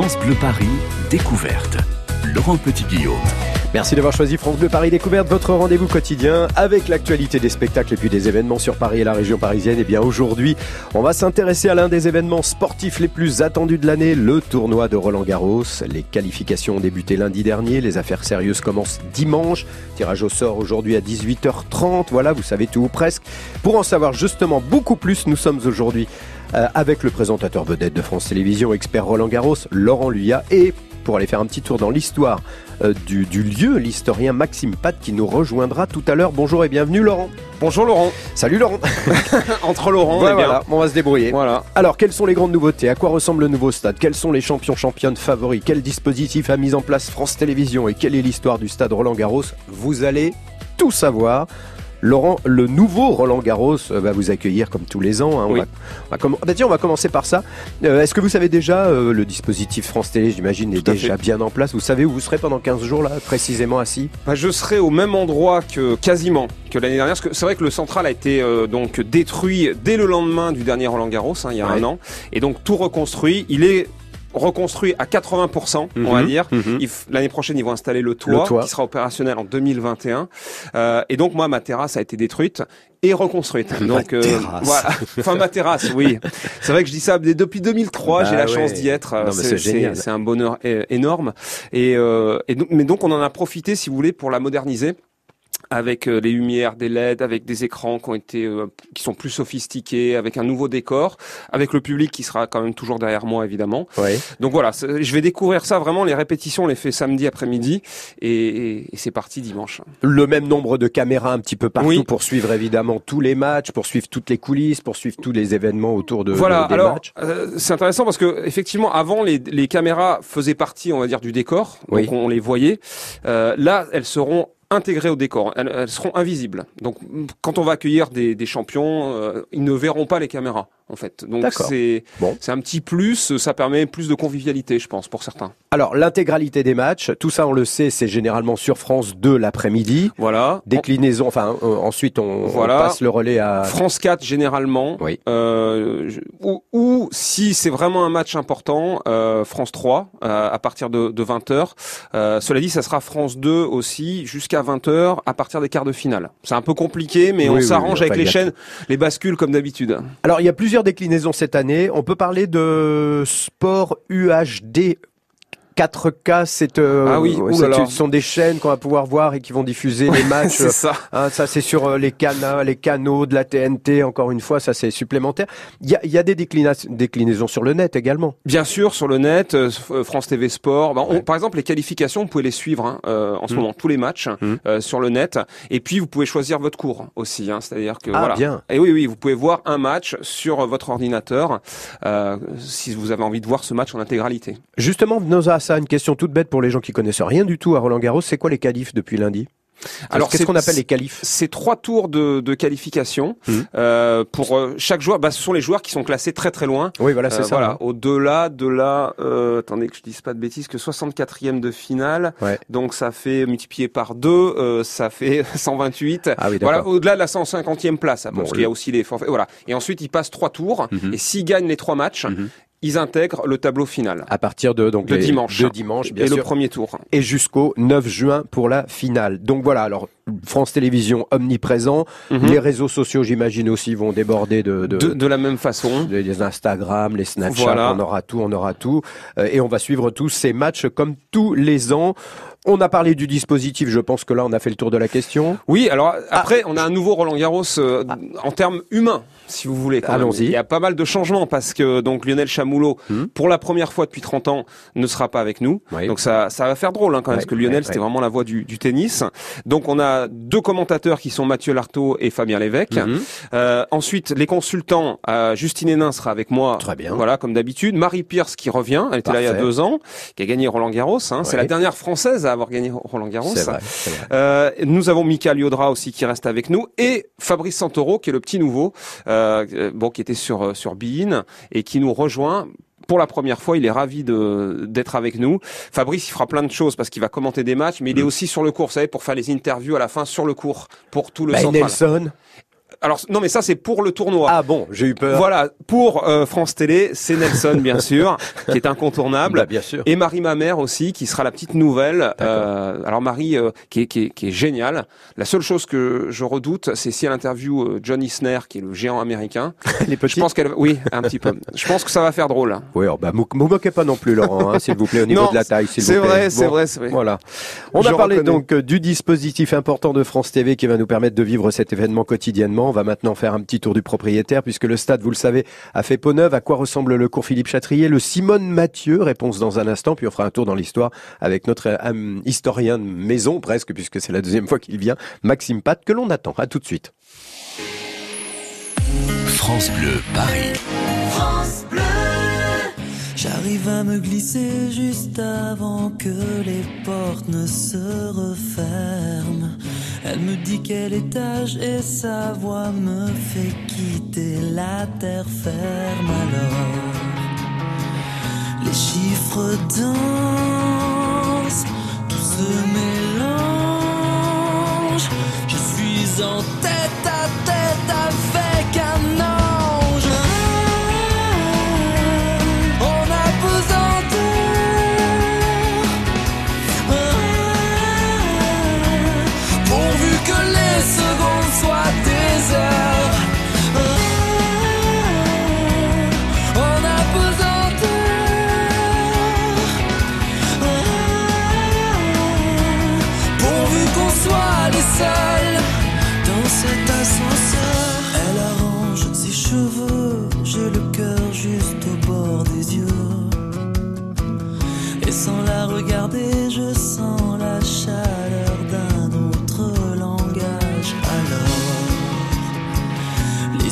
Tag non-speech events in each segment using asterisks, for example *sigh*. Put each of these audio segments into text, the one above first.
France Bleu Paris, découverte. Laurent Petit-Guillaume. Merci d'avoir choisi France Bleu Paris Découverte, votre rendez-vous quotidien avec l'actualité des spectacles et puis des événements sur Paris et la région parisienne. Et bien aujourd'hui, on va s'intéresser à l'un des événements sportifs les plus attendus de l'année, le tournoi de Roland Garros. Les qualifications ont débuté lundi dernier, les affaires sérieuses commencent dimanche. Tirage au sort aujourd'hui à 18h30. Voilà, vous savez tout ou presque. Pour en savoir justement beaucoup plus, nous sommes aujourd'hui euh, avec le présentateur vedette de France Télévisions, expert Roland Garros, Laurent Luyat, et pour aller faire un petit tour dans l'histoire euh, du, lieu, l'historien Maxime Pat qui nous rejoindra tout à l'heure. Bonjour et bienvenue Laurent. Bonjour Laurent. Salut Laurent. *laughs* Entre Laurent et voilà, on va se débrouiller. Voilà. Alors, quelles sont les grandes nouveautés? À quoi ressemble le nouveau stade? Quels sont les champions championnes favoris? Quel dispositif a mis en place France Télévisions? Et quelle est l'histoire du stade Roland Garros Vous allez tout savoir Laurent, le nouveau Roland Garros euh, va vous accueillir comme tous les ans. Hein. On, va, on, bah, on va commencer par ça. Euh, est-ce que vous savez déjà, euh, le dispositif France Télé, j'imagine, est déjà bien en place? Vous savez où vous serez pendant 15 jours, là, précisément assis? Bah, Je serai au même endroit que quasiment que l'année dernière. C'est vrai que le central a été donc détruit dès le lendemain du dernier Roland Garros, hein, il y a un an. Et donc tout reconstruit. Il est reconstruit à 80%, on va mhm. dire. Mhm. L'année prochaine, ils vont installer le toit, qui sera opérationnel en 2021. Euh, et donc, moi, ma terrasse a été détruite et reconstruite. Donc euh, voilà, enfin ma terrasse, oui. C'est vrai que je dis ça depuis 2003, j'ai bah la chance d'y être. C'est un bonheur énorme. Et, euh, et donc, mais donc on en a profité, si vous voulez, pour la moderniser avec euh, les lumières, des LED, avec des écrans qui ont été, euh, qui sont plus sophistiqués, avec un nouveau décor, avec le public qui sera quand même toujours derrière moi évidemment. Donc voilà, je vais découvrir ça vraiment. Les répétitions, on les fait samedi après-midi et, c'est parti dimanche. Le même nombre de caméras un petit peu partout pour suivre évidemment tous les matchs, pour suivre toutes les coulisses, pour suivre tous les événements autour de, voilà, des alors, matchs. Euh, c'est intéressant parce que effectivement avant les, les, caméras faisaient partie, on va dire, du décor, donc on les voyait. Euh, là, elles seront intégrées au décor. Elles, seront invisibles. Donc, quand on va accueillir des, des champions, euh, ils ne verront pas les caméras en fait. Donc c'est bon. c'est un petit plus, ça permet plus de convivialité, je pense, pour certains. Alors l'intégralité des matchs, tout ça on le sait, c'est généralement sur France 2 l'après-midi. Voilà. Déclinaison, enfin euh, ensuite on, voilà. passe le relais à France 4 généralement. Oui. Euh, ou, si c'est vraiment un match important, France 3 euh, à partir de, de 20 h cela dit, ça sera France 2 aussi jusqu'à 20 h à partir des quarts de finale. C'est un peu compliqué, mais on s'arrange avec les chaînes, les bascules comme d'habitude. Alors il y a plusieurs déclinaisons cette année. On peut parler de sport UHD 4K, c'est euh, ah oui, ce sont des chaînes qu'on va pouvoir voir et qui vont diffuser *laughs* les matchs. c'est ça. Hein, ça c'est sur euh, les canaux, les canaux de la TNT. Encore une fois, ça c'est supplémentaire. Il y a, y a, des déclinaisons sur le net également. Bien sûr, sur le net, euh, France TV Sport. Bah, par exemple, les qualifications, vous pouvez les suivre hein, en ce mm. moment, tous les matchs mm. sur le net. Et puis vous pouvez choisir votre cours aussi. Hein, C'est-à-dire que ah, voilà. Bien. Et oui, oui, vous pouvez voir un match sur votre ordinateur si vous avez envie de voir ce match en intégralité. Justement, Ça, une question toute bête pour les gens qui connaissent rien du tout à Roland Garros. C'est quoi les qualifs depuis lundi? Alors, qu'est-ce qu'on appelle les qualifs? C'est trois tours de, de qualification mmh. euh, pour euh, chaque joueur. Bah, ce sont les joueurs qui sont classés très très loin. Oui, voilà, c'est euh, ça. Voilà, au-delà de la, attendez que je dise pas de bêtises, que 64e de finale. Ouais. Donc ça fait multiplié par deux, euh, ça fait *laughs* 128. Ah oui, voilà, au-delà de la 150e place, parce qu'il y a aussi les forfaits. Voilà. Et ensuite, ils passent trois tours. Mmh. Et s'ils gagnent les trois matchs, mmh ils intègrent le tableau final. À partir de donc de dimanche, de dimanche bien et sûr. le premier tour. Et jusqu'au 9 juin pour la finale. Donc voilà, alors France Télévisions omniprésent, mhm. les réseaux sociaux j'imagine aussi vont déborder de de, de, la même façon. Les Instagram, les Snapchat, on aura tout, on aura tout euh, et on va suivre tous ces matchs comme tous les ans. On a parlé du dispositif, je pense que là on a fait le tour de la question. Oui, alors après on a un nouveau Roland Garros euh, ah. en termes humains, si vous voulez. Allons-y. Il y a pas mal de changements parce que donc Lionel Chamoulot, hmm. pour la première fois depuis 30 ans, ne sera pas avec nous. Donc ça, ça va faire drôle hein, quand même, parce que Lionel c'était vraiment la voix du, du, tennis. Donc on a deux commentateurs qui sont Mathieu Lartaud et Fabien Lévesque. Hmm. Euh, ensuite les consultants, euh, Justine Hénin sera avec moi. Très bien. Voilà comme d'habitude. Marie Pierce qui revient, elle était là il y a deux ans, qui a gagné Roland Garros. Hein. C'est la dernière française avoir gagné Roland Garros. Euh, nous avons Mika Liodra aussi qui reste avec nous et Fabrice Santoro qui est le petit nouveau, euh, bon qui était sur euh, sur Bein et qui nous rejoint pour la première fois, il est ravi d'être avec nous. Fabrice, il fera plein de choses parce qu'il va commenter des matchs, mais il est mm. aussi sur le cours, vous savez, pour faire les interviews à la fin sur le cours pour tout le central. Nelson. Alors non, mais ça c'est pour le tournoi. Ah bon, j'ai eu peur. Voilà, pour euh, France Télé, c'est Nelson bien *laughs* sûr, qui est incontournable. Bah, bien sûr. Et Marie Mamère aussi, qui sera la petite nouvelle. Euh, alors Marie, euh, qui, est, qui, est, qui est géniale. La seule chose que je redoute, c'est si elle interview John Isner, qui est le géant américain. *laughs* Les petits. Je pense qu'elle, oui, un petit peu. Je pense que ça va faire drôle. Oui, oh, bah, vous moquez pas non plus, Laurent, hein, s'il vous plaît, au niveau de la taille, s'il vous plaît. C'est vrai, c'est vrai, c'est vrai. Voilà. On a parlé donc du dispositif important de France TV qui va nous permettre de vivre cet événement quotidiennement. On va maintenant faire un petit tour du propriétaire puisque le stade, vous le savez, a fait peau neuve. À quoi ressemble le cours Philippe Chatrier? Le Simone Mathieu, réponse dans un instant. Puis on fera un tour dans l'histoire avec notre euh, historien de maison presque puisque c'est la deuxième fois qu'il vient, Maxime Pat, que l'on attend. À tout de suite. France Bleu, Paris. France Bleu. J'arrive à me glisser juste avant que les portes ne se referment. Elle me dit quel étage et sa voix me fait quitter la terre ferme alors. Les chiffres dansent, tout se mélange. Je suis en tête à tête avec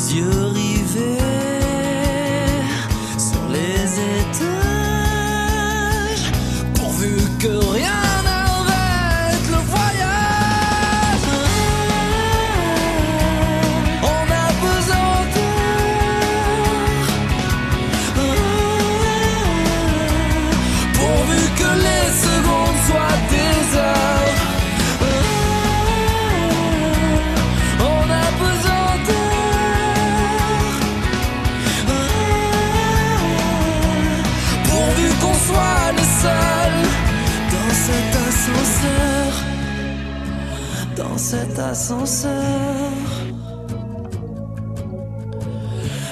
cet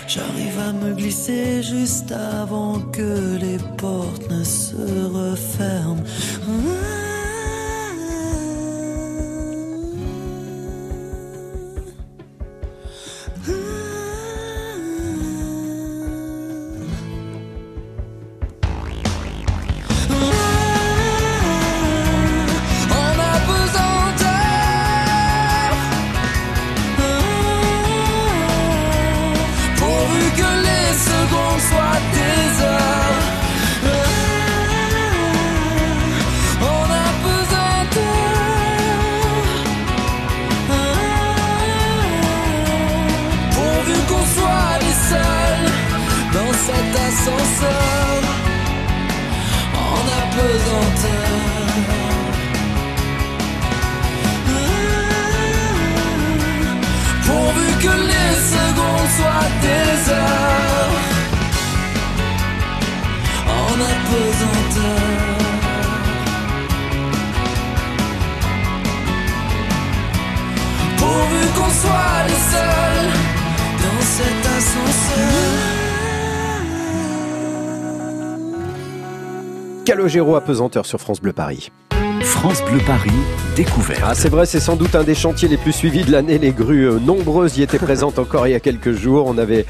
J'arrive à me glisser juste avant que les portes ne se referment. Calogero apesanteur sur France Bleu Paris. France Bleu Paris, découvert. Ah, c'est vrai, c'est sans doute un des chantiers les plus suivis de l'année. Les grues euh, nombreuses y étaient présentes encore il y a quelques jours. On avait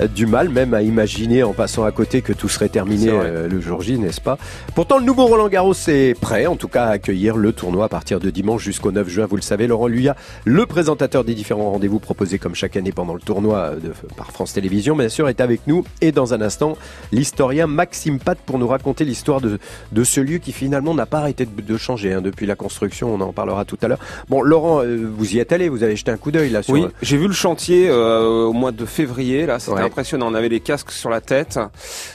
euh, du mal même à imaginer en passant à côté que tout serait terminé euh, le jour J, n'est-ce pas? Pourtant, le nouveau Roland Garros est prêt, en tout cas, à accueillir le tournoi à partir de dimanche jusqu'au 9 juin. Vous le savez, Laurent Luya, le présentateur des différents rendez-vous proposés comme chaque année pendant le tournoi de, par France Télévisions, bien sûr, est avec nous. Et dans un instant, l'historien Maxime Pat pour nous raconter l'histoire de, de ce lieu qui finalement n'a pas arrêté de, changer. Hein hein, depuis la construction. On en parlera tout à l'heure. Bon, Laurent, euh, vous y êtes allé, vous avez jeté un coup d'œil là. Sur... Oui, j'ai vu le chantier euh, au mois de février. Là, c'était impressionnant. On avait les casques sur la tête,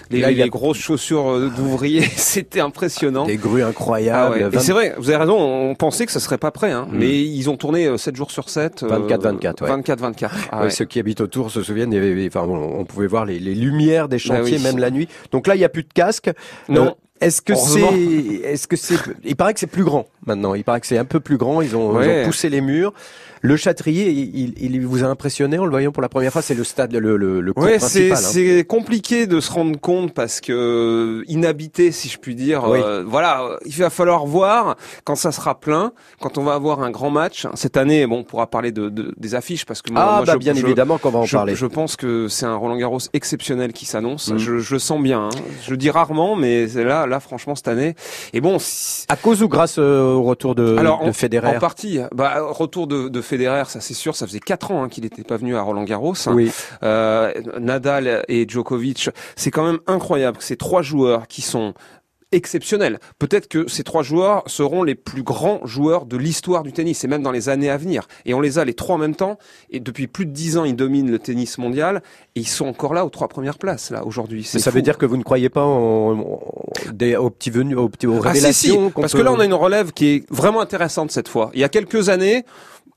les, les grosses chaussures euh, d'ouvriers. *laughs* c'était impressionnant. Des grues incroyables. Ah c'est vrai, vous avez raison. On pensait que ça serait pas prêt, hein, mm. mais ils ont tourné 7 jours sur 7. 24-24. 24-24. Ah ceux qui habitent autour se souviennent. Il y avait, enfin, on, pouvait voir les, les lumières des bah chantiers même la nuit. Donc là, il y a plus de casques. Non. Est-ce que c'est, est-ce que c'est, il paraît que c'est plus grand maintenant. Il paraît que c'est un peu plus grand. Ils ont, ils ont poussé les murs. Le Châtrier, il, il, vous a impressionné en le voyant pour la première fois C'est le stade, le, le, le ouais, c'est hein. c'est compliqué de se rendre compte parce que euh, inhabité, si je puis dire. Euh, voilà, il va falloir voir quand ça sera plein, quand on va avoir un grand match. Cette année, bon, on pourra parler de, de des affiches parce que moi, ah, bah, je, bien évidemment qu'on va en je, parler. Je pense que c'est un Roland Garros exceptionnel qui s'annonce. Mm. Je, je sens bien. Hein. Je le dis rarement, mais là, là, franchement, cette année. Et bon, à cause ou grâce euh, au retour de, Alors, de Federer En partie. Bah, retour de, de Federer, ça c'est sûr. Ça faisait quatre ans hein, qu'il n'était pas venu à Roland Garros. Oui. Euh, Nadal et Djokovic, c'est quand même incroyable que ces trois joueurs qui sont exceptionnels. Peut-être que ces trois joueurs seront les plus grands joueurs de l'histoire du tennis et même dans les années à venir. Et on les a les trois en même temps. Et depuis plus de dix ans, ils dominent le tennis mondial et ils sont encore là aux trois premières places là aujourd'hui. Ça veut dire que vous ne croyez pas en, des, aux petits venus, aux, petits, aux ah, révélations Parce que là, on a une relève qui est vraiment intéressante cette fois. Il y a quelques années,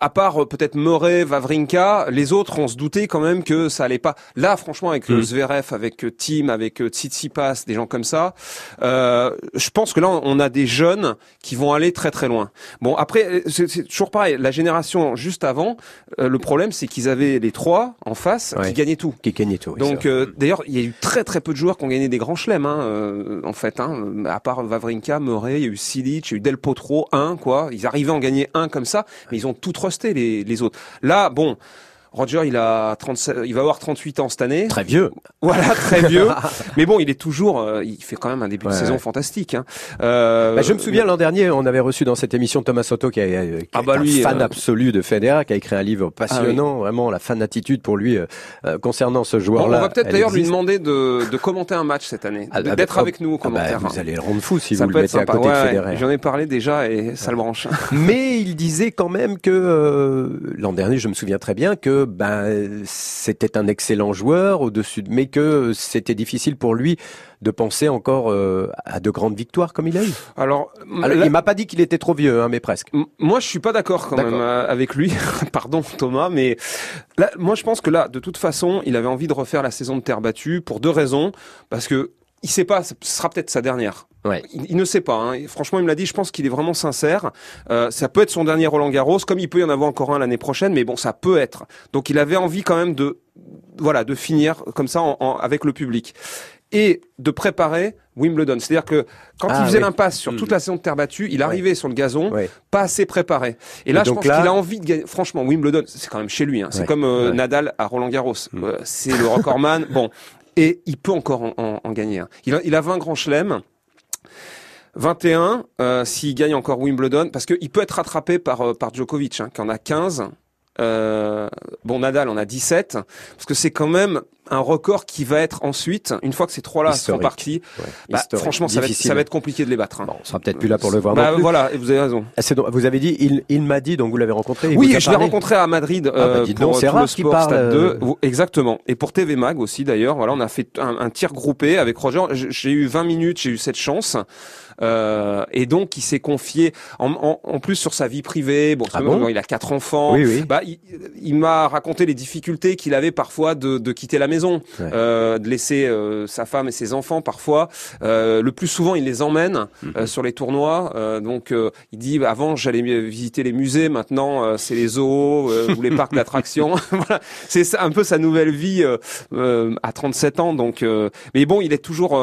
à part euh, peut-être Murray, Vavrinka, les autres, on se doutait quand même que ça allait pas. Là, franchement, avec le mm. Zverev, avec euh, Tim, avec euh, Tsitsipas, des gens comme ça, euh, je pense que là, on a des jeunes qui vont aller très très loin. Bon, après, c'est toujours pareil. La génération juste avant, le problème, c'est qu'ils avaient les trois en face qui gagnaient tout. Qui gagnaient tout. Donc, d'ailleurs, il y a eu très très peu de joueurs qui ont gagné des grands chelems, hein, en fait. Hein, à part Vavrinka, Murray, il y a eu Silic, il y a eu Del Potro, un quoi. Ils arrivaient à en gagner un comme ça, mais ils ont tout les, autres. Là, bon, Roger, il a 37, il va avoir 38 ans cette année. Très vieux. *laughs* Voilà, très vieux. *laughs* Mais bon, il est toujours, euh, il fait quand même un début de saison fantastique. Hein. Euh, bah, je me souviens l'an dernier, on avait reçu dans cette émission Thomas Soto, qui, est, qui ah bah un fan euh, absolu de Federer, qui a écrit un livre passionnant, ah vraiment la fan attitude pour lui concernant ce joueur-là. on va peut-être d'ailleurs lui demander de, de, commenter un match cette année, ah, d'être bah, avec nous au commentaire. vous allez le rendre fou si vous le mettez à côté de Federer. J'en ai parlé déjà et ça le branche. Mais il disait quand même que l'an dernier, je me souviens très bien que ben c'était un excellent joueur au-dessus, mais que c'était difficile pour lui de penser encore euh, à de grandes victoires comme il a eu. Alors, il m'a pas dit qu'il était trop vieux, hein, mais presque. Moi, je suis pas d'accord quand même euh, avec lui. *laughs* Pardon, Thomas, mais là, moi, je pense que là, de toute façon, il avait envie de refaire la saison de terre battue pour deux raisons, parce que il sait pas, ce sera peut-être sa dernière. Ouais. Il, ne sait pas. Hein. Franchement, il me l'a dit. Je pense qu'il est vraiment sincère. Euh, ça peut être son dernier Roland Garros, comme il peut y en avoir encore un l'année prochaine, mais bon, ça peut être. Donc, il avait envie quand même de, voilà, de finir comme ça en, avec le public et de préparer Wimbledon. C'est-à-dire que quand ah il faisait l'impasse sur toute mm. la saison de terre battue, il arrivait sur le gazon pas assez préparé. Et là, je pense qu'il a envie de gagner. Franchement, Wimbledon, c'est quand même chez lui. Hein. C'est comme euh, Nadal à Roland Garros. Mm. Euh, c'est le recordman. *laughs* bon, et il peut encore en, gagner. Il a, il a 20 grands chelems. 21 euh, s'il gagne encore Wimbledon, parce qu'il peut être rattrapé par, euh, Djokovic, hein, qui en a 15. Euh, bon, Nadal en a 17, parce que c'est quand même un record qui va être ensuite, une fois que ces trois-là sont partis, bah, franchement, ça va, être, ça va, être, compliqué de les battre. Hein. Bon, on sera peut-être plus là pour le voir. Bah, voilà, et vous avez raison. Ah, vous avez dit, il, il m'a dit, donc vous l'avez rencontré. Oui, je l'ai rencontré à Madrid ah, bah, euh, pour tout le sport Stade 2, euh, exactement. Et pour TV Mag aussi d'ailleurs. Voilà, on a fait un, un tir groupé avec Roger. J'ai eu 20 minutes, j'ai eu cette chance. Euh, et donc il s'est confié en, en, en, plus sur sa vie privée. Bon, ah il a quatre enfants. Oui, oui. Bah, il, il m'a raconté les difficultés qu'il avait parfois de, de quitter la maison. Euh, de laisser euh, sa femme et ses enfants parfois. Euh, le plus souvent, il les emmène mhm. sur les tournois. donc, il dit avant j'allais visiter les musées, maintenant c'est les zoos *laughs* ou les parcs d'attractions. *laughs* voilà, c'est un peu sa nouvelle vie à 37 ans. Donc, mais bon, il est toujours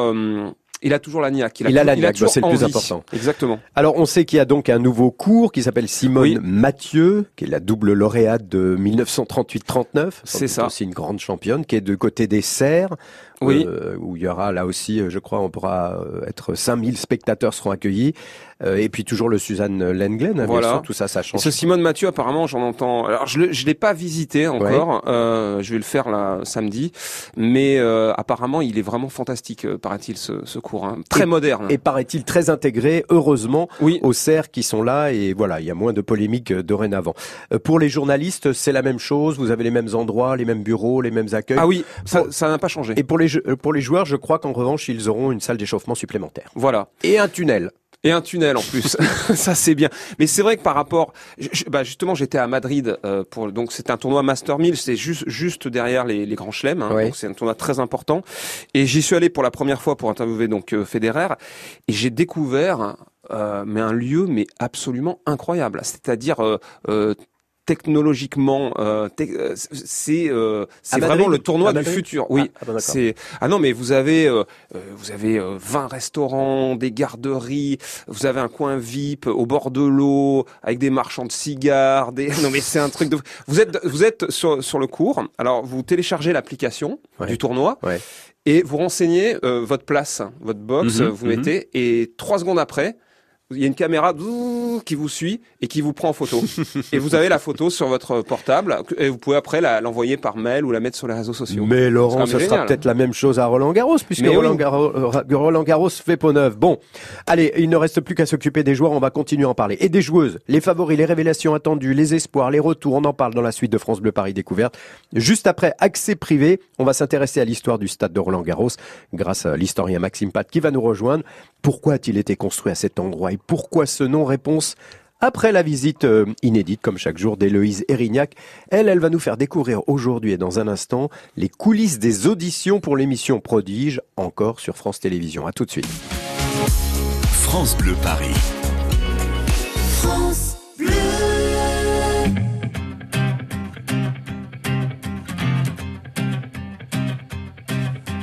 il a toujours la niaque. Il a, la niaque, c'est le plus important. Exactement. Alors, on sait qu'il y a donc un nouveau cours qui s'appelle Simone Mathieu, qui est la double lauréate de 1938-39. C'est ça. C'est une grande championne qui est de côté des serres. Oui. où il y aura là aussi, je crois, on pourra être 5000 spectateurs seront accueillis. Euh, et puis toujours le Suzanne Lenglen, hein, voilà. tout ça, ça change. ce Simone Mathieu, apparemment, j'en entends. Alors je, je l'ai pas visité encore. Euh, je vais le faire là samedi, mais euh, apparemment, il est vraiment fantastique, euh, paraît-il, ce, ce cours, hein. très moderne. Et paraît-il très intégré, heureusement, oui. aux serres qui sont là. Et voilà, il y a moins de polémiques dorénavant. pour les journalistes, c'est la même chose. Vous avez les mêmes endroits, les mêmes bureaux, les mêmes accueils. Ah oui, ça n'a pas changé. Et pour les pour les joueurs, je crois qu'en revanche, ils auront une salle d'échauffement supplémentaire. Voilà. Et un tunnel. Et un tunnel en plus, *laughs* *laughs* ça c'est bien. Mais c'est vrai que par rapport, bah justement, j'étais à Madrid euh, pour donc c'est un tournoi Master 1000, c'est juste juste derrière les, les grands chelems, hein, donc c'est un tournoi très important. Et j'y suis allé pour la première fois pour interviewer donc euh, Federer, et j'ai découvert euh, mais un lieu mais absolument incroyable. C'est-à-dire euh, euh technologiquement, euh, euh c'est euh, c'est vraiment le tournoi du futur. Oui, ah, ah, c'est ah non mais vous avez euh, euh vous avez 20 restaurants, des garderies, vous avez un coin VIP au bord de l'eau avec des marchands de cigares. Des... *laughs* Non mais c'est un truc de. Vous êtes vous êtes sur sur le cours. Alors vous téléchargez l'application du tournoi. Ouais. Et vous renseignez votre place, votre box, mhm, vous mhm. mettez, et trois secondes après, il y a une caméra qui vous suit et qui vous prend en photo. *laughs* et vous avez la photo sur votre portable et vous pouvez après l'envoyer par mail ou la mettre sur les réseaux sociaux. Mais Laurent, ce sera peut-être la même chose à Roland Garros puisque Roland, Garros, euh, Roland Garros fait peau neuve. Bon, allez, il ne reste plus qu'à s'occuper des joueurs, on va continuer à en parler. Et des joueuses, les favoris, les révélations attendues, les espoirs, les retours, on en parle dans la suite de France Bleu Paris Découverte. Juste après accès privé, on va s'intéresser à l'histoire du stade de Roland Garros grâce à l'historien Maxime Pat qui va nous rejoindre. Pourquoi a-t-il été construit à cet endroit? Et pourquoi ce nom Réponse après la visite euh, inédite, comme chaque jour, d'Héloïse Erignac? Elle, elle va nous faire découvrir aujourd'hui et dans un instant les coulisses des auditions pour l'émission Prodige, encore sur France Télévisions. À tout de suite. France Bleu Paris.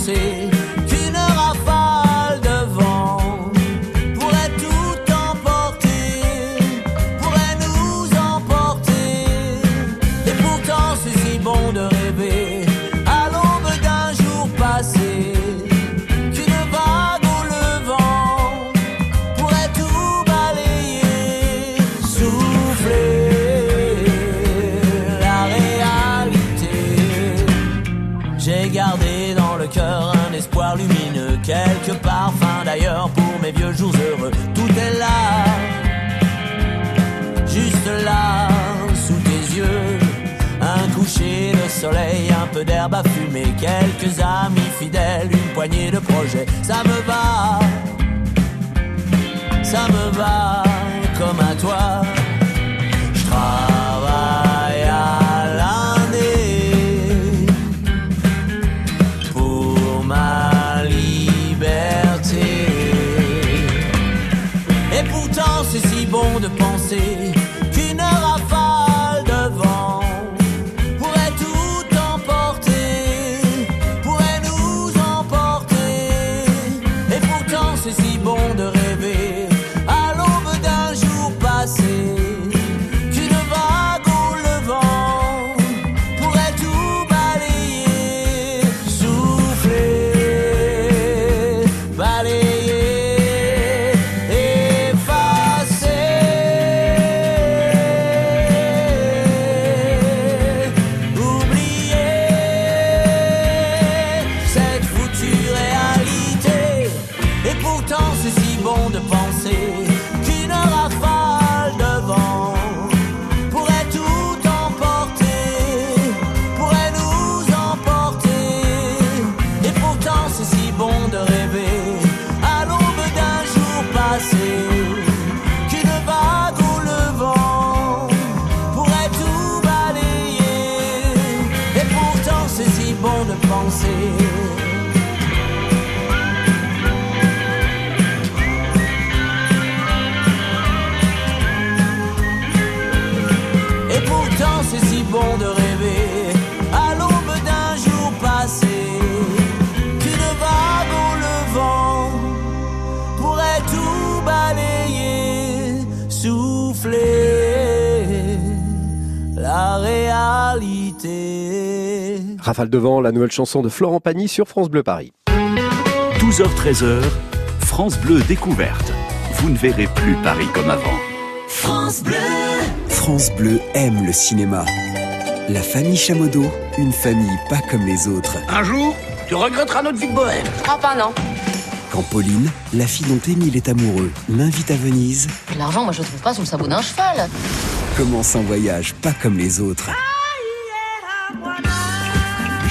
passé bon de penser vieux jours heureux. Tout est là, juste là, sous tes yeux. Un coucher de soleil, un peu d'herbe à fumer, quelques amis fidèles, une poignée de projets. Ça me va, ça me va comme à toi. Rafale devant la nouvelle chanson de Florent Pagny sur France Bleu Paris. 12h-13h, France Bleu découverte. Vous ne verrez plus Paris comme avant. France Bleu. France Bleu aime le cinéma. La famille Chamodo, une famille pas comme les autres. Un jour, tu regretteras notre vie de bohème. Ah, pas non. Quand Pauline, la fille dont Émile est amoureux, l'invite à Venise. L'argent, moi, je le trouve pas sous le sabot d'un cheval. Commence un voyage pas comme les autres.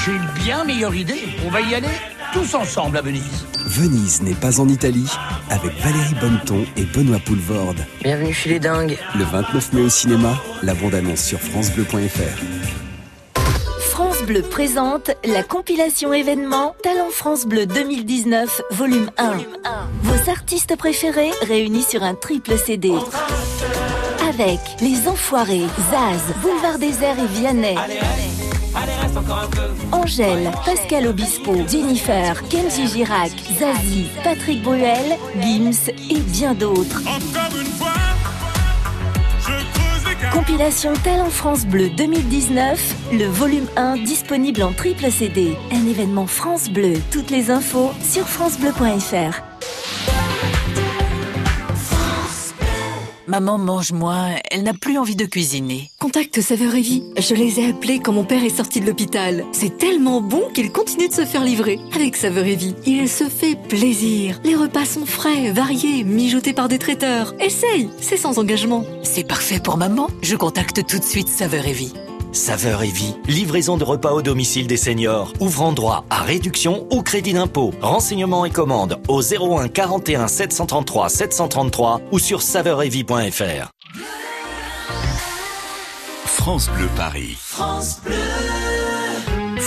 J'ai une bien meilleure idée. On va y aller tous ensemble à Venise. Venise n'est pas en Italie, avec Valérie Bonneton et Benoît Poulvorde. Bienvenue chez les dingues. Le 29 mai au cinéma, la bande-annonce sur francebleu.fr. France Bleu présente la compilation événement Talent France Bleu 2019, volume 1. Vos artistes préférés réunis sur un triple CD. Avec Les Enfoirés, Zaz, Boulevard Désert et Vianney. Angèle, Pascal Obispo, Jennifer, Kenji Girac, Zazie, Patrick Bruel, Gims et bien d'autres. Compilation Talent France Bleu 2019, le volume 1 disponible en triple CD. Un événement France Bleu. Toutes les infos sur francebleu.fr. Maman mange moins, elle n'a plus envie de cuisiner. Contacte Saveur et Vie. Je les ai appelés quand mon père est sorti de l'hôpital. C'est tellement bon qu'il continue de se faire livrer. Avec Saveur et Vie, il se fait plaisir. Les repas sont frais, variés, mijotés par des traiteurs. Essaye, c'est sans engagement. C'est parfait pour maman. Je contacte tout de suite Saveur et Vie. Saveur et vie, livraison de repas au domicile des seniors, ouvrant droit à réduction ou crédit d'impôt. Renseignements et commandes au 01 41 733 733 ou sur saveuretvie.fr. France Bleu Paris. France Bleu.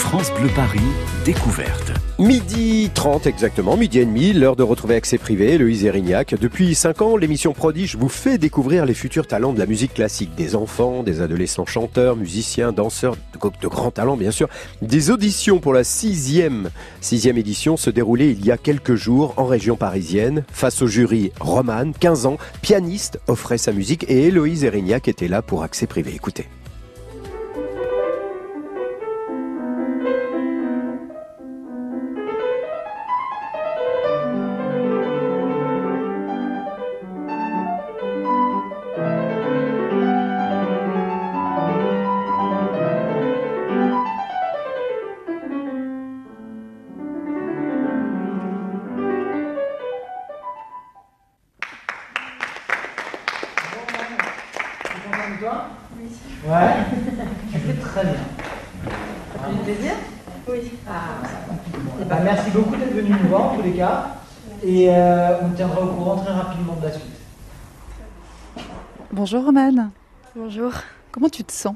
France Bleu Paris, découverte. Midi 30 exactement, midi et demi, l'heure de retrouver Accès Privé, Loïse Erignac. Depuis 5 ans, l'émission Prodige vous fait découvrir les futurs talents de la musique classique. Des enfants, des adolescents chanteurs, musiciens, danseurs, de, de grands talents bien sûr. Des auditions pour la sixième, sixième édition se déroulaient il y a quelques jours en région parisienne. Face au jury, Romane, 15 ans, pianiste, offrait sa musique et Héloïse Erignac était là pour Accès Privé. Écoutez. Bonjour Romane. Bonjour. Comment tu te sens?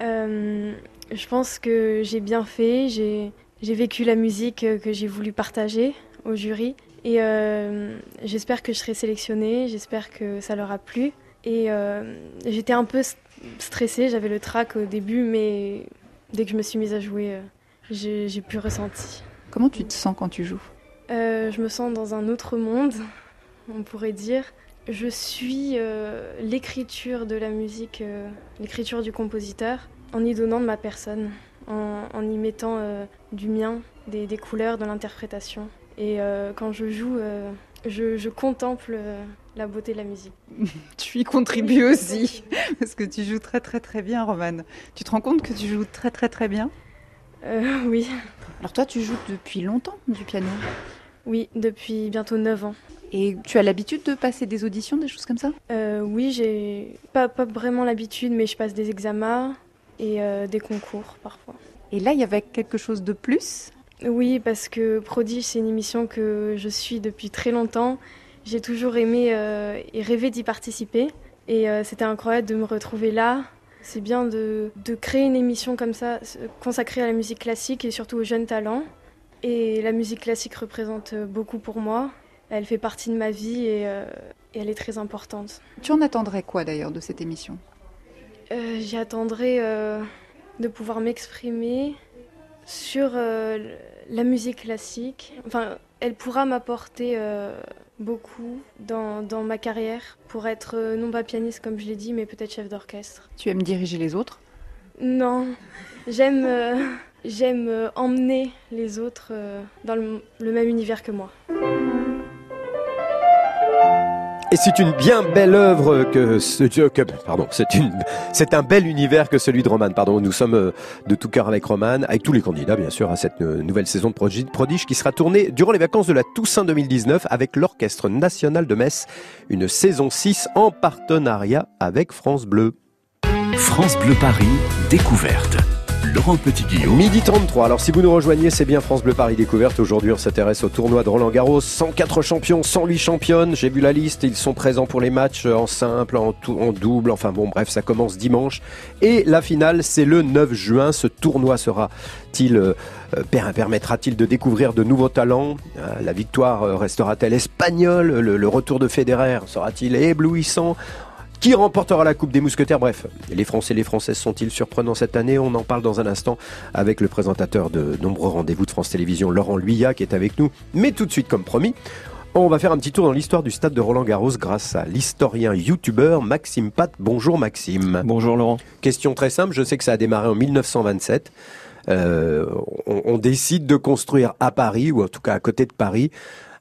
Euh, Je pense que j'ai bien fait, j'ai vécu la musique que j'ai voulu partager au jury et euh, j'espère que je serai sélectionnée, j'espère que ça leur a plu. Et j'étais un peu stressée, j'avais le trac au début, mais dès que je me suis mise à jouer, j'ai pu ressentir. Comment tu te sens quand tu joues? Euh, je me sens dans un autre monde, on pourrait dire. Je suis euh, l'écriture de la musique, euh, l'écriture du compositeur, en y donnant de ma personne, en, y mettant du mien, des, couleurs, de l'interprétation. Et quand je joue, je, contemple la beauté de la musique. *laughs* tu y contribues aussi, *laughs* parce que tu joues très très très bien, Romane. Tu te rends compte que tu joues très très très bien? *laughs* Oui. Alors toi, tu joues depuis longtemps du piano? Oui, depuis bientôt 9 ans. Et tu as l'habitude de passer des auditions, des choses comme ça? Euh, Oui, j'ai pas, pas vraiment l'habitude, mais je passe des examens et euh, des concours parfois. Et là, il y avait quelque chose de plus? Oui, parce que Prodige, c'est une émission que je suis depuis très longtemps. J'ai toujours aimé euh, et rêvé d'y participer. Et c'était incroyable de me retrouver là. c'est bien de, de, créer une émission comme ça, consacrée à la musique classique et surtout aux jeunes talents. Et la musique classique représente beaucoup pour moi. Elle fait partie de ma vie et, et elle est très importante. Tu en attendrais quoi d'ailleurs de cette émission? Euh, J'y attendrais de pouvoir m'exprimer sur la musique classique. Enfin, elle pourra m'apporter euh, beaucoup dans, dans, ma carrière pour être euh, non pas pianiste comme je l'ai dit, mais peut-être chef d'orchestre. Tu aimes diriger les autres? Non, j'aime euh, j'aime emmener les autres dans le, le même univers que moi. Et c'est une bien belle œuvre que ce que, pardon, c'est un bel univers que celui de Roman. Pardon, nous sommes euh, de tout cœur avec Roman, avec tous les candidats bien sûr à cette euh, nouvelle saison de Prodige qui sera tournée durant les vacances de la Toussaint 2019 avec l'Orchestre National de Metz, une saison 6 en partenariat avec France Bleu. France Bleu Paris, découverte. Laurent Petit-Guillaume. Midi 33. Alors si vous nous rejoignez, c'est bien France Bleu Paris Découverte. Aujourd'hui, on s'intéresse au tournoi de Roland Garros. 104 champions, 108 championnes. J'ai vu la liste. Ils sont présents pour les matchs en simple, en, double. Enfin bon, bref, ça commence dimanche. Et la finale, c'est le 9 juin. Ce tournoi sera-t-il euh, permettra-t-il de découvrir de nouveaux talents? Euh, La victoire euh, restera-t-elle espagnole? Le, le, retour de Federer sera-t-il éblouissant? Qui remportera la Coupe des Mousquetaires? Bref, les Français et les Françaises sont-ils surprenants cette année? On en parle dans un instant avec le présentateur de nombreux rendez-vous de France Télévisions, Laurent Luyat, qui est avec nous. Mais tout de suite, comme promis, on va faire un petit tour dans l'histoire du stade de Roland Garros grâce à l'historien youtubeur Maxime Pat. Bonjour Maxime. Bonjour Laurent. Question très simple, je sais que ça a démarré en 1927. Euh, on, on décide de construire à Paris, ou en tout cas à côté de Paris,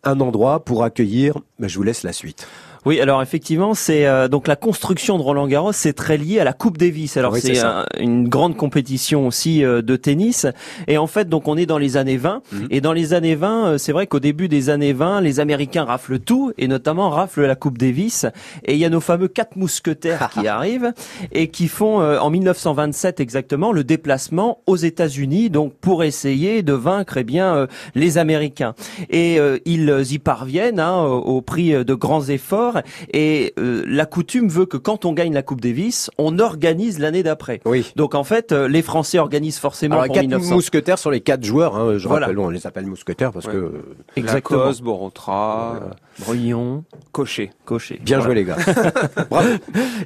un endroit pour accueillir, mais je vous laisse la suite. Oui, alors effectivement, c'est euh, donc la construction de Roland Garros, c'est très lié à la Coupe Davis. Alors c'est une grande compétition aussi euh, de tennis. Et en fait, donc on est dans les années 20. Mhm. Et dans les années 20, euh, c'est vrai qu'au début des années 20, les Américains raflent tout, et notamment raflent la Coupe Davis. Et il y a nos fameux quatre mousquetaires *laughs* qui arrivent et qui font en 1927 exactement le déplacement aux États-Unis, donc pour essayer de vaincre eh bien les Américains. Et ils y parviennent hein, au prix de grands efforts et euh, la coutume veut que quand on gagne la Coupe Davis, on organise l'année d'après. Oui. Donc en fait, euh, les Français organisent forcément. Alors, les quatre mousquetaires sont les quatre joueurs. Hein, je rappelle, on les appelle mousquetaires parce que. Exactement. Lacoste, Borontra, Bruyon, Cochet. Cochet. Bien joué les gars. *laughs* Bravo.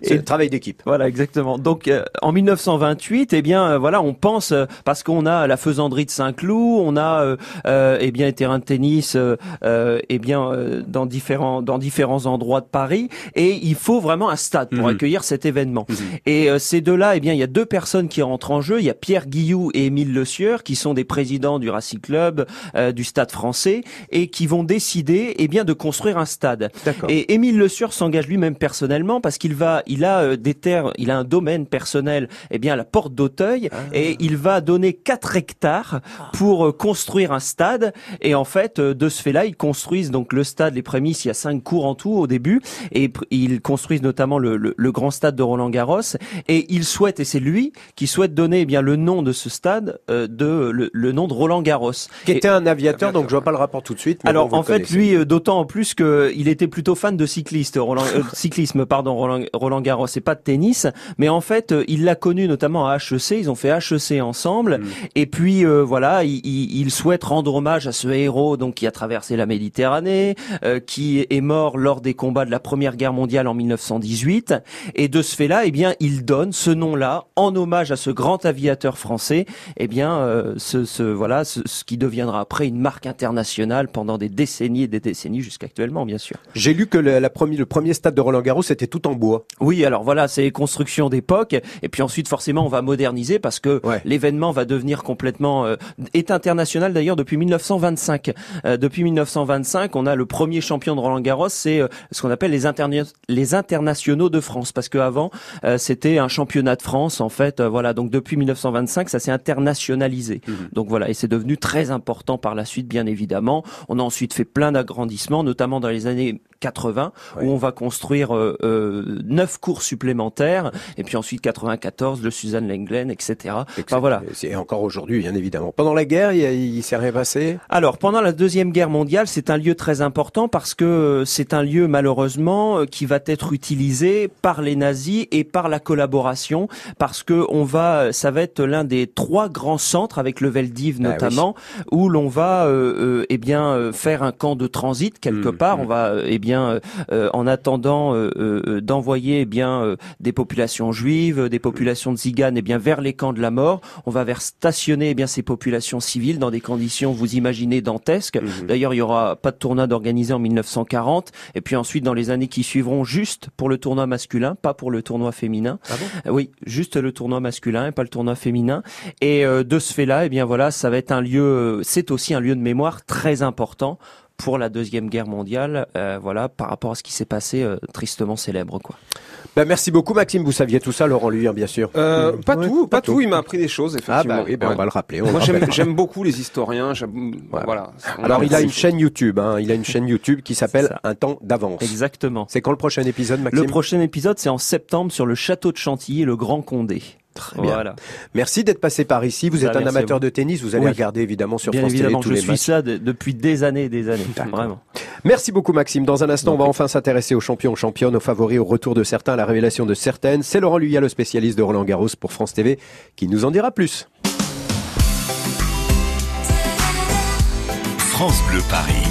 C'est le travail d'équipe. Voilà, exactement. Donc euh, en 1928, eh bien voilà, on pense parce qu'on a la faisanderie de Saint-Cloud, on a eh bien les terrains de tennis, eh bien dans différents dans différents endroits de Paris et il faut vraiment un stade pour mhm. accueillir cet événement. Mhm. Et euh, ces deux-là, eh bien, il y a deux personnes qui rentrent en jeu. Il y a Pierre Guillou et Émile Le Sieur qui sont des présidents du Racing Club, euh, du Stade Français et qui vont décider, eh bien, de construire un stade. Et Émile Le Sieur s'engage lui-même personnellement parce qu'il va, il a euh, des terres, il a un domaine personnel, eh bien, à la porte d'Auteuil ah. et il va donner 4 hectares pour construire un stade. Et en fait, de ce fait-là, ils construisent donc le stade, les prémices, il y a cinq cours en tout au début et ils construisent notamment le, le, grand stade de Roland Garros et il souhaite et c'est lui qui souhaite donner eh bien le nom de ce stade euh, de le, nom de Roland Garros. Qui était un aviateur, donc je vois pas le rapport tout de suite. alors en fait lui euh, d'autant en plus que il était plutôt fan de cycliste Roland euh, *laughs* cyclisme pardon Roland, Roland Garros et pas de tennis mais en fait il l'a connu notamment à HEC ils ont fait HEC ensemble mm. et puis voilà il, il, souhaite rendre hommage à ce héros donc qui a traversé la Méditerranée qui est mort lors des combats de la Première Guerre mondiale en 1918. Et de ce fait-là, eh bien, il donne ce nom-là en hommage à ce grand aviateur français. Eh bien, euh, ce, ce, voilà, ce, qui deviendra après une marque internationale pendant des décennies et des décennies jusqu'actuellement, bien sûr. J'ai lu que la, la premier, le premier stade de Roland Garros était tout en bois. Oui, alors voilà, c'est construction d'époque. Et puis ensuite, forcément, on va moderniser parce que l'événement va devenir complètement euh, est international d'ailleurs depuis 1925. Euh, depuis 1925, on a le premier champion de Roland Garros, c'est ce qu'on appelle les, les internationaux de France, parce qu'avant euh, c'était un championnat de France en fait. Euh, voilà, donc depuis 1925, ça s'est internationalisé. Mhm. Donc voilà, et c'est devenu très important par la suite, bien évidemment. On a ensuite fait plein d'agrandissements, notamment dans les années 80 où on va construire neuf cours supplémentaires et puis ensuite 94 le Suzanne Lenglen, etc. Enfin voilà. C'est encore aujourd'hui, bien évidemment. Pendant la guerre, il, il s'est rien passé? Alors pendant la deuxième guerre mondiale, c'est un lieu très important parce que c'est un lieu malheureusement qui va être utilisé par les nazis et par la collaboration parce que on va, ça va être l'un des trois grands centres avec le Veldiv ah notamment où l'on va, euh, euh, eh bien, euh, faire un camp de transit quelque mmh, part. Mmh. On va, eh bien, en attendant d'envoyer, eh bien, des populations juives, des populations de Ziganes, eh bien, vers les camps de la mort. On va vers stationner, eh bien, ces populations civiles dans des conditions, vous imaginez, dantesques. Mmh. D'ailleurs, il y aura pas de tournoi organisé en 1940. Et puis ensuite, dans les années qui suivront, juste pour le tournoi masculin, pas pour le tournoi féminin. Ah bon? Oui, juste le tournoi masculin et pas le tournoi féminin. Et de ce fait-là, eh bien voilà, ça va être un lieu, c'est aussi un lieu de mémoire très important pour la deuxième guerre mondiale, euh, voilà, par rapport à ce qui s'est passé, euh, tristement célèbre, quoi. Ben merci beaucoup, Maxime. Vous saviez tout ça, Laurent Luyien, bien sûr. Euh, pas tout, pas, tout. Il m'a appris des choses, effectivement. Ah bah oui, ben on va le rappeler. Moi, j'aime beaucoup les historiens. Voilà. Alors, il a une chaîne YouTube. Hein. Il a une chaîne YouTube qui s'appelle Un temps d'avance. Exactement. C'est quand le prochain épisode, Maxime? Le prochain épisode, c'est en septembre sur le château de Chantilly et le Grand Condé. Très bien. Voilà. Merci d'être passé par ici. Vous êtes un amateur de tennis. Vous allez regarder évidemment sur bien France évidemment, Télé tous je suis ça depuis des années et des années. Vraiment. Merci beaucoup Maxime. Dans un instant, on va enfin s'intéresser aux champions, aux championnes, aux favoris, au retour de certains, à la révélation de certaines. C'est Laurent Luyat, le spécialiste de Roland Garros pour France TV, qui nous en dira plus. France Bleu Paris.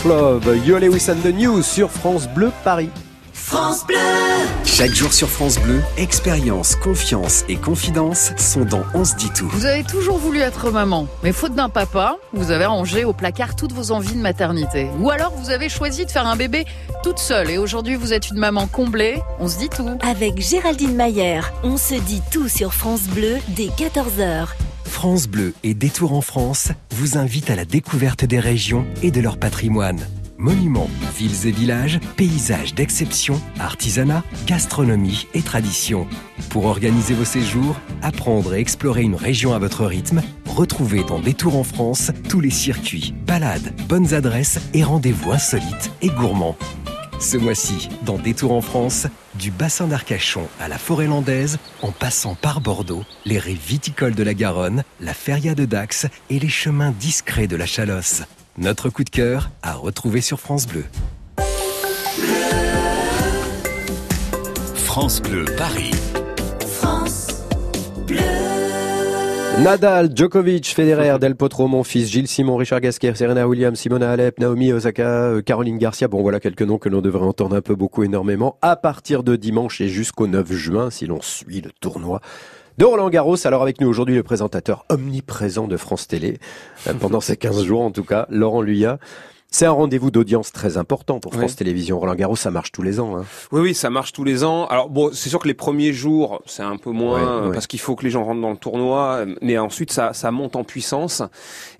Of Love, Yo Lewis and the News sur France Bleu Paris. France Bleu Chaque jour sur France Bleu, expérience, confiance et confidence sont dans On se dit tout. Vous avez toujours voulu être maman, mais faute d'un papa, vous avez rangé au placard toutes vos envies de maternité. Ou alors vous avez choisi de faire un bébé toute seule et aujourd'hui vous êtes une maman comblée. On se dit tout. Avec Géraldine Mayer, on se dit tout sur France Bleu dès 14h. France Bleu et Détour en France vous invitent à la découverte des régions et de leur patrimoine. Monuments, villes et villages, paysages d'exception, artisanat, gastronomie et tradition. Pour organiser vos séjours, apprendre et explorer une région à votre rythme, retrouvez dans Détour en France tous les circuits, balades, bonnes adresses et rendez-vous insolites et gourmands. Ce mois-ci, dans Détour en France, du bassin d'Arcachon à la forêt landaise, en passant par Bordeaux, les rives viticoles de la Garonne, la feria de Dax et les chemins discrets de la Chalosse. Notre coup de cœur à retrouver sur France Bleu. France Bleu Paris. France Bleu. Nadal, Djokovic, Federer, Del Potro, mon fils, Gilles Simon, Richard Gasquet, Serena Williams, Simona Alep, Naomi Osaka, euh, Caroline Garcia. Bon, voilà quelques noms que l'on devrait entendre un peu beaucoup énormément à partir de dimanche et jusqu'au 9 juin si l'on suit le tournoi de Roland Garros. Alors avec nous aujourd'hui le présentateur omniprésent de France Télé, euh, pendant ces 15 jours en tout cas, Laurent Luyat. C'est un rendez-vous d'audience très important pour France Télévisions. Roland Garros, ça marche tous les ans. Hein. Oui, oui, ça marche tous les ans. Alors bon, c'est sûr que les premiers jours, c'est un peu moins parce qu'il faut que les gens rentrent dans le tournoi, mais ensuite ça, ça monte en puissance.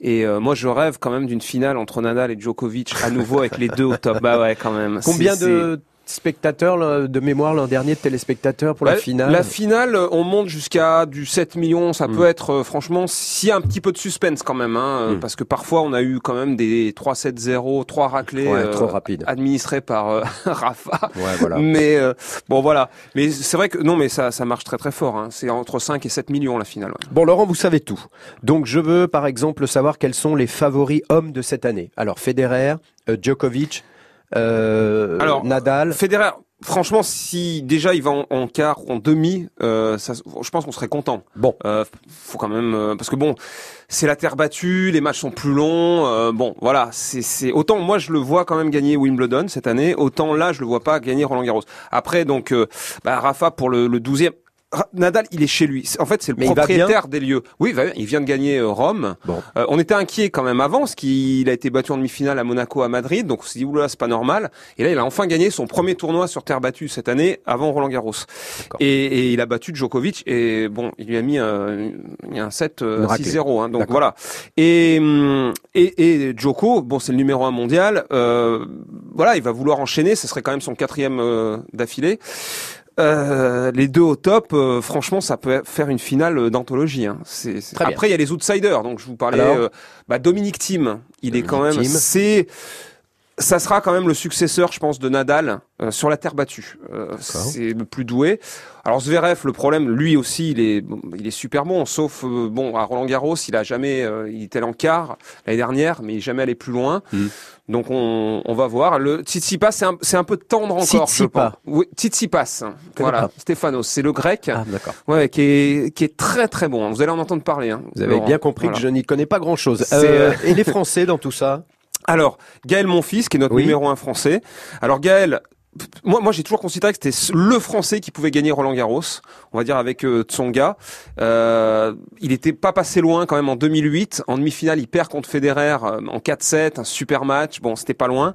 Et euh, moi, je rêve quand même d'une finale entre Nadal et Djokovic à nouveau avec les deux au top. Bah ouais, quand même. Combien de spectateurs de mémoire l'an dernier, de téléspectateurs pour la finale La finale, on monte jusqu'à du 7 millions. Ça hmm. peut être, euh, franchement, s'il y a un petit peu de suspense quand même, hein, hmm. parce que parfois on a eu quand même des 3-7-0, 3 raclés ouais, trop rapide. administrés par euh, *laughs* Rafa. Ouais, voilà. Mais euh, bon, voilà. Mais c'est vrai que non, mais ça, ça marche très très fort. Hein. C'est entre 5 et 7 millions la finale. Bon, Laurent, vous savez tout. Donc, je veux par exemple savoir quels sont les favoris hommes de cette année. Alors, Federer, Djokovic, euh, Alors, Nadal. Federer, franchement, si déjà il va en, quart ou en demi, euh, ça, je pense qu'on serait content. Bon, euh, faut quand même euh, parce que bon, c'est la terre battue, les matchs sont plus longs. Euh, bon, voilà, c'est autant moi je le vois quand même gagner Wimbledon cette année, autant là je le vois pas gagner Roland Garros. Après donc, bah, Rafa pour le, le 12e. Nadal, il est chez lui. En fait, c'est le propriétaire des lieux. Oui, il vient de gagner euh, Rome. Bon. Euh, on était inquiet quand même avant, parce qu'il a été battu en demi-finale à Monaco, à Madrid. Donc on s'est dit, oula, c'est pas normal. Et là, il a enfin gagné son premier tournoi sur terre battue cette année, avant Roland Garros. Et, et, il a battu Djokovic. Et bon, il lui a mis un, un 7 6-0. Hein, donc voilà. Et, hum, et, et Djoko, bon, c'est le numéro un mondial. Euh, voilà, il va vouloir enchaîner. Ce serait quand même son quatrième euh, d'affilée. Euh, les deux au top, euh, franchement, ça peut faire une finale d'anthologie. Hein. C'est, Après, il y a les outsiders. Donc, je vous parlais. Euh, bah, Dominique Thiem, il est quand même. C'est ça sera quand même le successeur, je pense, de Nadal euh, sur la terre battue. Euh, c'est le plus doué. Alors Zverev, le problème, lui aussi, il est, il est super bon. Sauf euh, bon à Roland Garros, il a jamais, il était en quart l'année dernière, mais il est jamais allé plus loin. Hmm. Donc on, on, va voir. Le Tsitsipas, c'est un, c'est un peu tendre encore. Tsitsipas. Oui, Tsitsipas. Voilà, Stéphanos, c'est le grec. Ah, d'accord. Ouais, qui est, qui est très très bon. Vous allez en entendre parler. Hein, Vous avez bien compris que je n'y connais pas grand chose. et les Français dans tout ça? Alors, Gaël Monfils, qui est notre numéro un français. Alors Gaël, moi, moi j'ai toujours considéré que c'était le Français qui pouvait gagner Roland Garros, on va dire avec euh, Tsonga. Euh, il était pas passé loin quand même en 2008. En demi-finale, il perd contre Federer euh, en 4-7, un super match. Bon, c'était pas loin.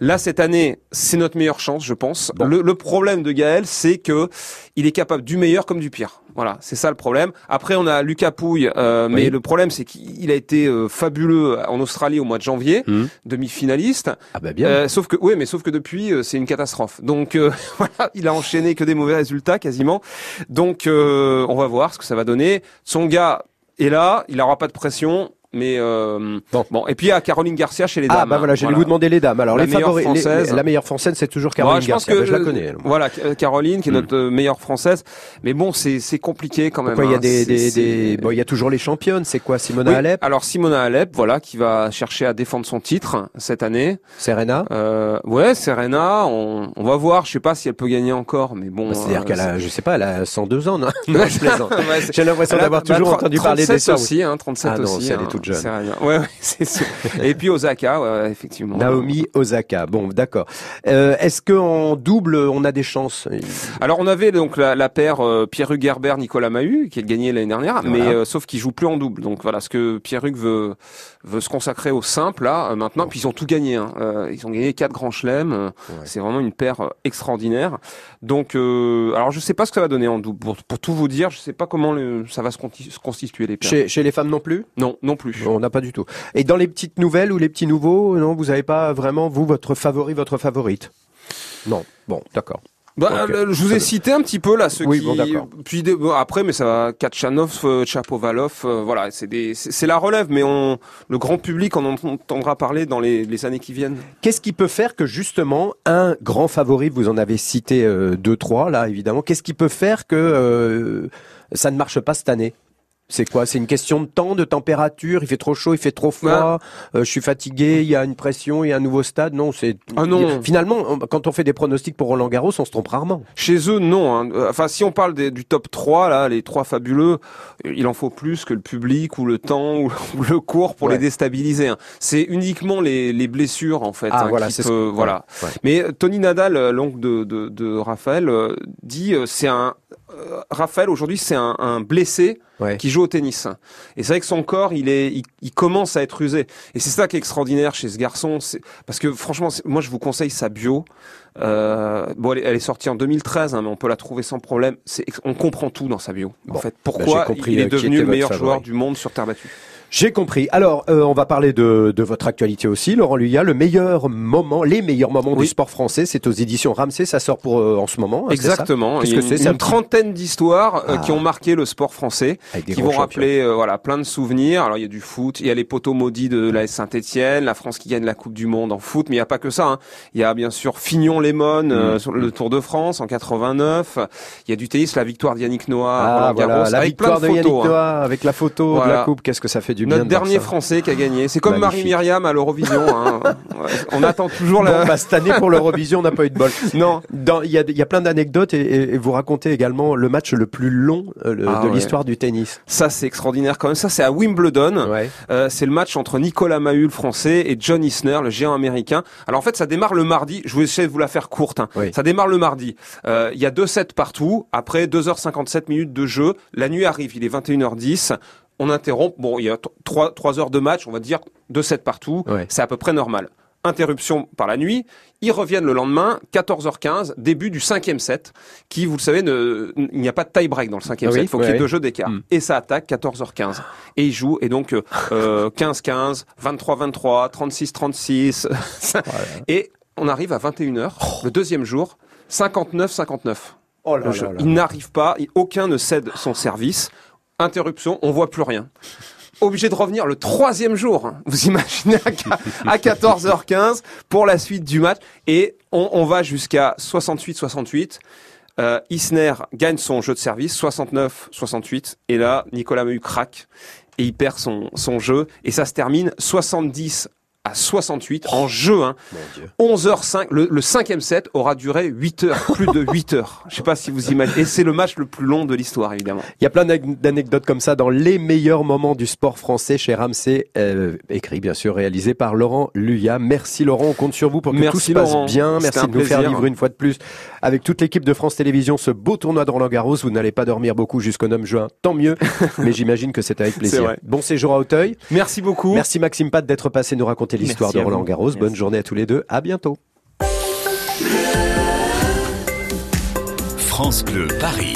Là, cette année, c'est notre meilleure chance, je pense. Le, le, problème de Gaël, c'est que il est capable du meilleur comme du pire. Voilà, c'est ça le problème. Après, on a Lucas Pouille, euh, mais le problème, c'est qu'il a été euh, fabuleux en Australie au mois de janvier, mmh. demi-finaliste. Ah bah bien. Euh, sauf que, oui, mais sauf que depuis, c'est une catastrophe. Donc *laughs* voilà, il a enchaîné que des mauvais résultats quasiment. Donc on va voir ce que ça va donner. Son gars est là, il n'aura pas de pression. Mais euh, bon. bon, et puis il y a Caroline Garcia chez les ah, dames. Ah bah voilà, j'allais vous demander les dames. Alors la les meilleure française, la meilleure française, c'est toujours Caroline je pense Garcia. Que, je la connais. Voilà, Caroline qui est hmm. notre meilleure française. Mais bon, c'est c'est compliqué quand même. Il y a hein. des, des, des... bon, il y a toujours les championnes. C'est quoi, Simona Alep Alors Simona Alep, voilà, qui va chercher à défendre son titre cette année. Serena? Euh, ouais, Serena. On, on va voir. Je sais pas si elle peut gagner encore, mais bon. Bah, C'est-à-dire euh, qu'elle a, je sais pas, elle a 102 ans, non, non *laughs* je plaisante. J'ai l'impression d'avoir toujours entendu parler des aussi, hein, 37 ah, aussi. Ouais, ouais *laughs* c'est sûr. Et puis Osaka, ouais, effectivement. Naomi Osaka. Bon, d'accord. Euh, Est-ce qu'en double, on a des chances? Alors, on avait donc la, la paire euh, Pierre-Hugues Herbert, Nicolas Mahut, qui a gagné l'année dernière, mais euh, sauf qu'il joue plus en double. Donc voilà, ce que Pierre-Hugues veut veut se consacrer au simple là euh, maintenant. Puis ils ont tout gagné. Hein. ils ont gagné quatre grands chelems. C'est vraiment une paire extraordinaire. Donc, alors je sais pas ce que ça va donner en double. Pour, pour tout vous dire, je sais pas comment le, ça va se, constituer les paires. Chez, chez, les femmes non plus? Non, non plus. On n'a pas du tout. Et dans les petites nouvelles ou les petits nouveaux, non, vous n'avez pas vraiment vous votre favori, votre favorite? Non. Bon, d'accord. Bah, je vous ai cité un petit peu là ceux oui, qui. Bon, d'accord. Puis bon, après, mais ça va. Katchanov, euh, Chapovalov, euh, voilà, c'est des, c'est la relève, mais on, le grand public en entendra parler dans les, les années qui viennent. Qu'est-ce qui peut faire que justement un grand favori, vous en avez cité euh, deux, trois là, évidemment. Qu'est-ce qui peut faire que euh, ça ne marche pas cette année? C'est quoi? C'est une question de temps, de température? Il fait trop chaud, il fait trop froid? Euh, Je suis fatigué, il y a une pression, il y a un nouveau stade? Non, c'est. Ah non. Finalement, quand on fait des pronostics pour Roland Garros, on se trompe rarement. Chez eux, non. Hein. Enfin, si on parle des, du top 3, là, les trois fabuleux, il en faut plus que le public ou le temps ou, *laughs* le cours pour Ouais. les déstabiliser. hein. C'est uniquement les, les blessures en fait. Ah, hein, voilà, c'est ce voilà. ouais. Mais euh, Tony Nadal, euh, l'oncle de, de, de Raphaël, euh, dit euh, c'est un euh, Raphaël aujourd'hui c'est un, un blessé Ouais. qui joue au tennis. Et c'est vrai que son corps il est il, il commence à être usé. Et c'est ça qui est extraordinaire chez ce garçon, c'est parce que franchement moi je vous conseille sa bio. Euh, bon, elle est, elle est sortie en 2013, hein, mais on peut la trouver sans problème. On comprend tout dans sa bio. en fait, bah, pourquoi compris, il euh, est qui devenu le meilleur joueur du monde sur terre battue. J'ai compris. Alors, euh, on va parler de, de votre actualité aussi, Laurent Luya. Le meilleur moment, les meilleurs moments du sport français, c'est aux éditions Ramsey. Ça sort pour euh, en ce moment. hein, Exactement. Qu'est-ce que c'est une, trentaine d'histoires euh, Ah. qui ont marqué le sport français, qui vont rappeler euh, voilà plein de souvenirs. Alors il y a du foot, il y a les poteaux maudits de la Saint-Étienne, la France qui gagne la Coupe du Monde en foot, mais il n'y a pas que ça. hein. Il y a bien sûr Fignon-Lémon Mm. euh, sur le Tour de France en 89. Il y a du tennis, la victoire d'Yannick Noah Ah, voilà, la avec victoire plein de de Yannick hein. Noah avec la photo de la coupe. Qu'est-ce que ça fait du Notre de dernier ça. Français qui a gagné. C'est comme Marie. Myriam à l'Eurovision. hein. *laughs* On attend toujours la. Bon, bah, cette année pour l'Eurovision, on n'a pas eu de bol. *laughs* Non. Il y a, il y a plein d'anecdotes et, et- et vous racontez également le match le plus long euh, le- Ah de ouais. l'histoire du tennis. Ça, c'est extraordinaire quand même. Ça, c'est à Wimbledon. Ouais. Euh, c'est le match entre Nicolas Mahut, le français, et John Isner, le géant américain. Alors en fait, ça démarre le mardi. Je vais essayer de vous la faire courte. hein. Oui. Ça démarre le mardi. Euh, Il y a deux sets partout. Après 2h57 minutes de jeu, la nuit arrive. Il est 21h10. On interrompt. Bon, il y a trois, trois heures de match. On va dire deux sets partout. Ouais. C'est à peu près normal. Interruption par la nuit. Ils reviennent le lendemain, 14h15, début du cinquième set, qui, vous le savez, ne, il n'y a pas de tie-break dans le cinquième Ah oui, set. Il faut qu'il y ait deux jeux d'écart. Mm. Et ça attaque 14h15. Et ils jouent. Et donc, euh, *laughs* euh, 15-15, 23-23, 36-36. Et on arrive à 21h, le deuxième jour, 59-59. Oh là Il n'arrive pas, aucun ne cède son service. Interruption, on voit plus rien. Obligé de revenir le troisième jour. hein. Vous imaginez à, qua- à 14h15 pour la suite du match. Et on, va jusqu'à 68-68. Euh, Isner gagne son jeu de service, 69-68. Et là, Nicolas Mahut craque et il perd son, son jeu. Et ça se termine 70 à 68 en jeu. Hein. 11h05, le, le cinquième set aura duré 8 heures, plus de 8 heures. *laughs* Je sais pas si vous imaginez. Et c'est le match le plus long de l'histoire, évidemment. Il y a plein d'ane- d'anecdotes comme ça dans les meilleurs moments du sport français chez Ramsey, euh, écrit bien sûr, réalisé par Laurent Luya. Merci Laurent, on compte sur vous pour que Merci, tout se passe bien. Merci de nous faire vivre une fois de plus avec toute l'équipe de France Télévisions ce beau tournoi de Roland Garros. Vous n'allez pas dormir beaucoup jusqu'au 9 juin, tant mieux, *laughs* mais j'imagine que c'est avec plaisir. Bon séjour à Auteuil. Merci beaucoup. Merci Maxime Pat d'être passé nous raconter l'histoire Merci de Roland. Garros. Bonne journée à tous les deux. À bientôt. France Bleu Paris.